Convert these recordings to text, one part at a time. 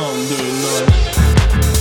Monday night.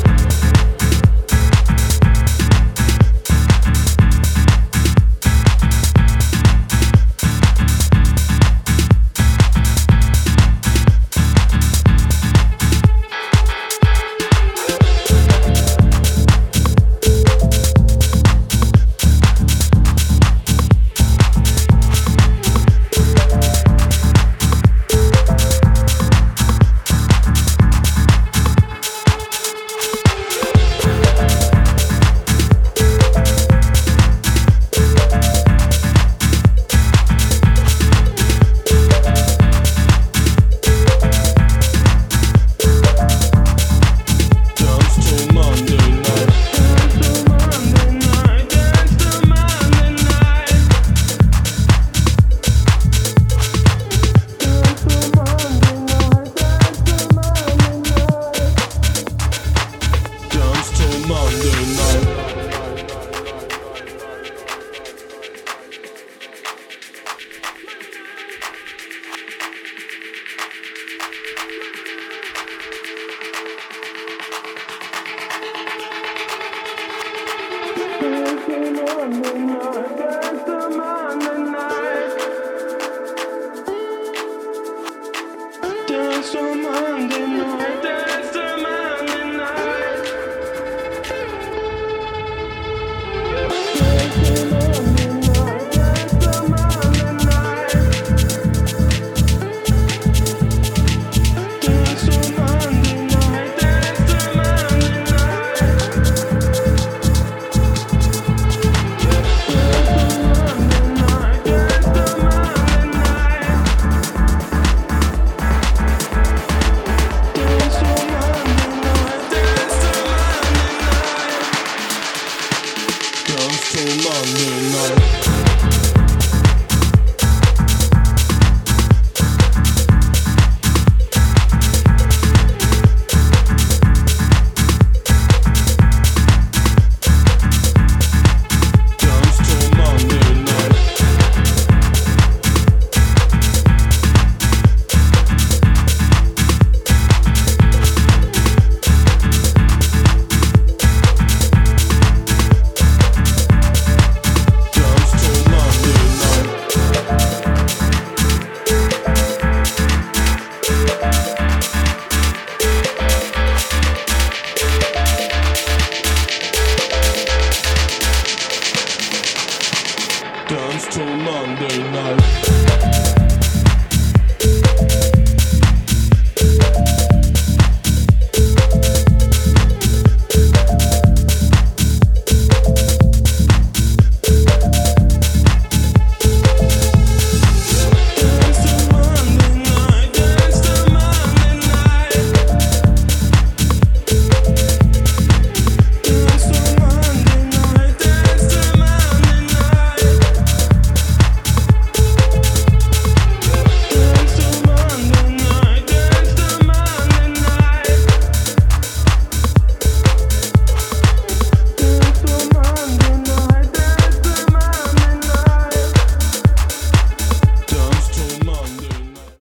game on. so much. noise. Bye.